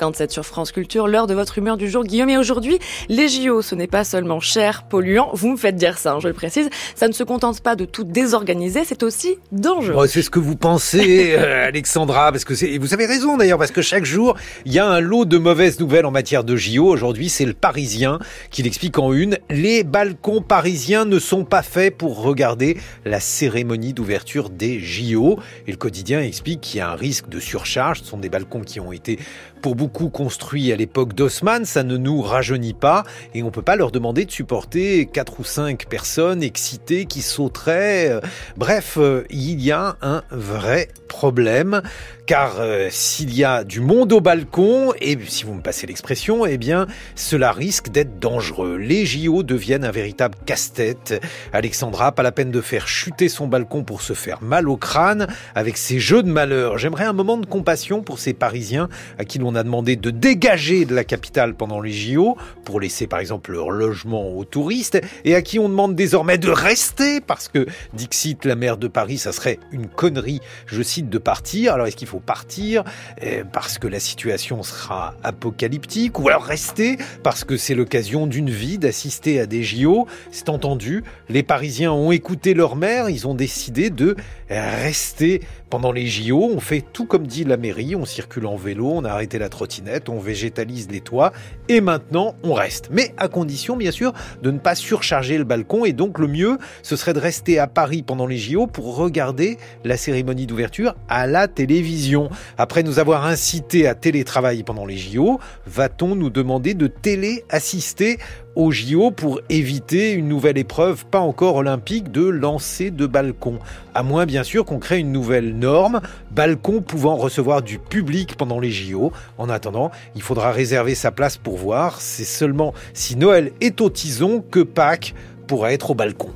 57 sur France Culture, l'heure de votre humeur du jour. Guillaume, et aujourd'hui, les JO, ce n'est pas seulement cher, polluant, vous me faites dire ça, hein, je le précise, ça ne se contente pas de tout désorganiser, c'est aussi dangereux. c'est ce que vous pensez, euh, Alexandra, parce que c'est, vous avez raison d'ailleurs, parce que chaque jour, il y a un lot de mauvaises nouvelles en matière de JO. Aujourd'hui, c'est le Parisien qui l'explique en une. Les balcons parisiens ne sont pas faits pour regarder la cérémonie d'ouverture des JO. Et le quotidien explique qu'il y a un risque de surcharge. Ce sont des balcons qui ont été pour beaucoup construits à l'époque d'Haussmann, ça ne nous rajeunit pas et on peut pas leur demander de supporter quatre ou cinq personnes excitées qui sauteraient. Bref, euh, il y a un vrai problème car euh, s'il y a du monde au balcon, et si vous me passez l'expression, eh bien, cela risque d'être dangereux. Les JO deviennent un véritable casse-tête. Alexandra, pas la peine de faire chuter son balcon pour se faire mal au crâne avec ces jeux de malheur. J'aimerais un moment de compassion pour ces Parisiens à qui l'on a demandé de dégager de la capitale pendant les JO pour laisser par exemple leur logement aux touristes et à qui on demande désormais de rester parce que Dixit, la maire de Paris, ça serait une connerie, je cite, de partir. Alors est-ce qu'il faut partir euh, parce que la situation sera apocalyptique ou alors rester parce que c'est l'occasion d'une vie d'assister à des JO. C'est entendu, les Parisiens ont écouté leur maire, ils ont décidé de rester pendant les JO. On fait tout comme dit la mairie, on circule en vélo, on a arrêté la trottinette, on végétalise les toits et maintenant on reste. Mais à condition bien sûr de ne pas surcharger le balcon et donc le mieux ce serait de rester à Paris pendant les JO pour regarder la cérémonie d'ouverture à la télévision. Après nous avoir incité à télétravailler pendant les JO, va-t-on nous demander de téléassister aux JO pour éviter une nouvelle épreuve pas encore olympique de lancer de balcon À moins bien sûr qu'on crée une nouvelle norme, balcon pouvant recevoir du public pendant les JO. En attendant, il faudra réserver sa place pour voir. C'est seulement si Noël est au tison que Pâques pourra être au balcon.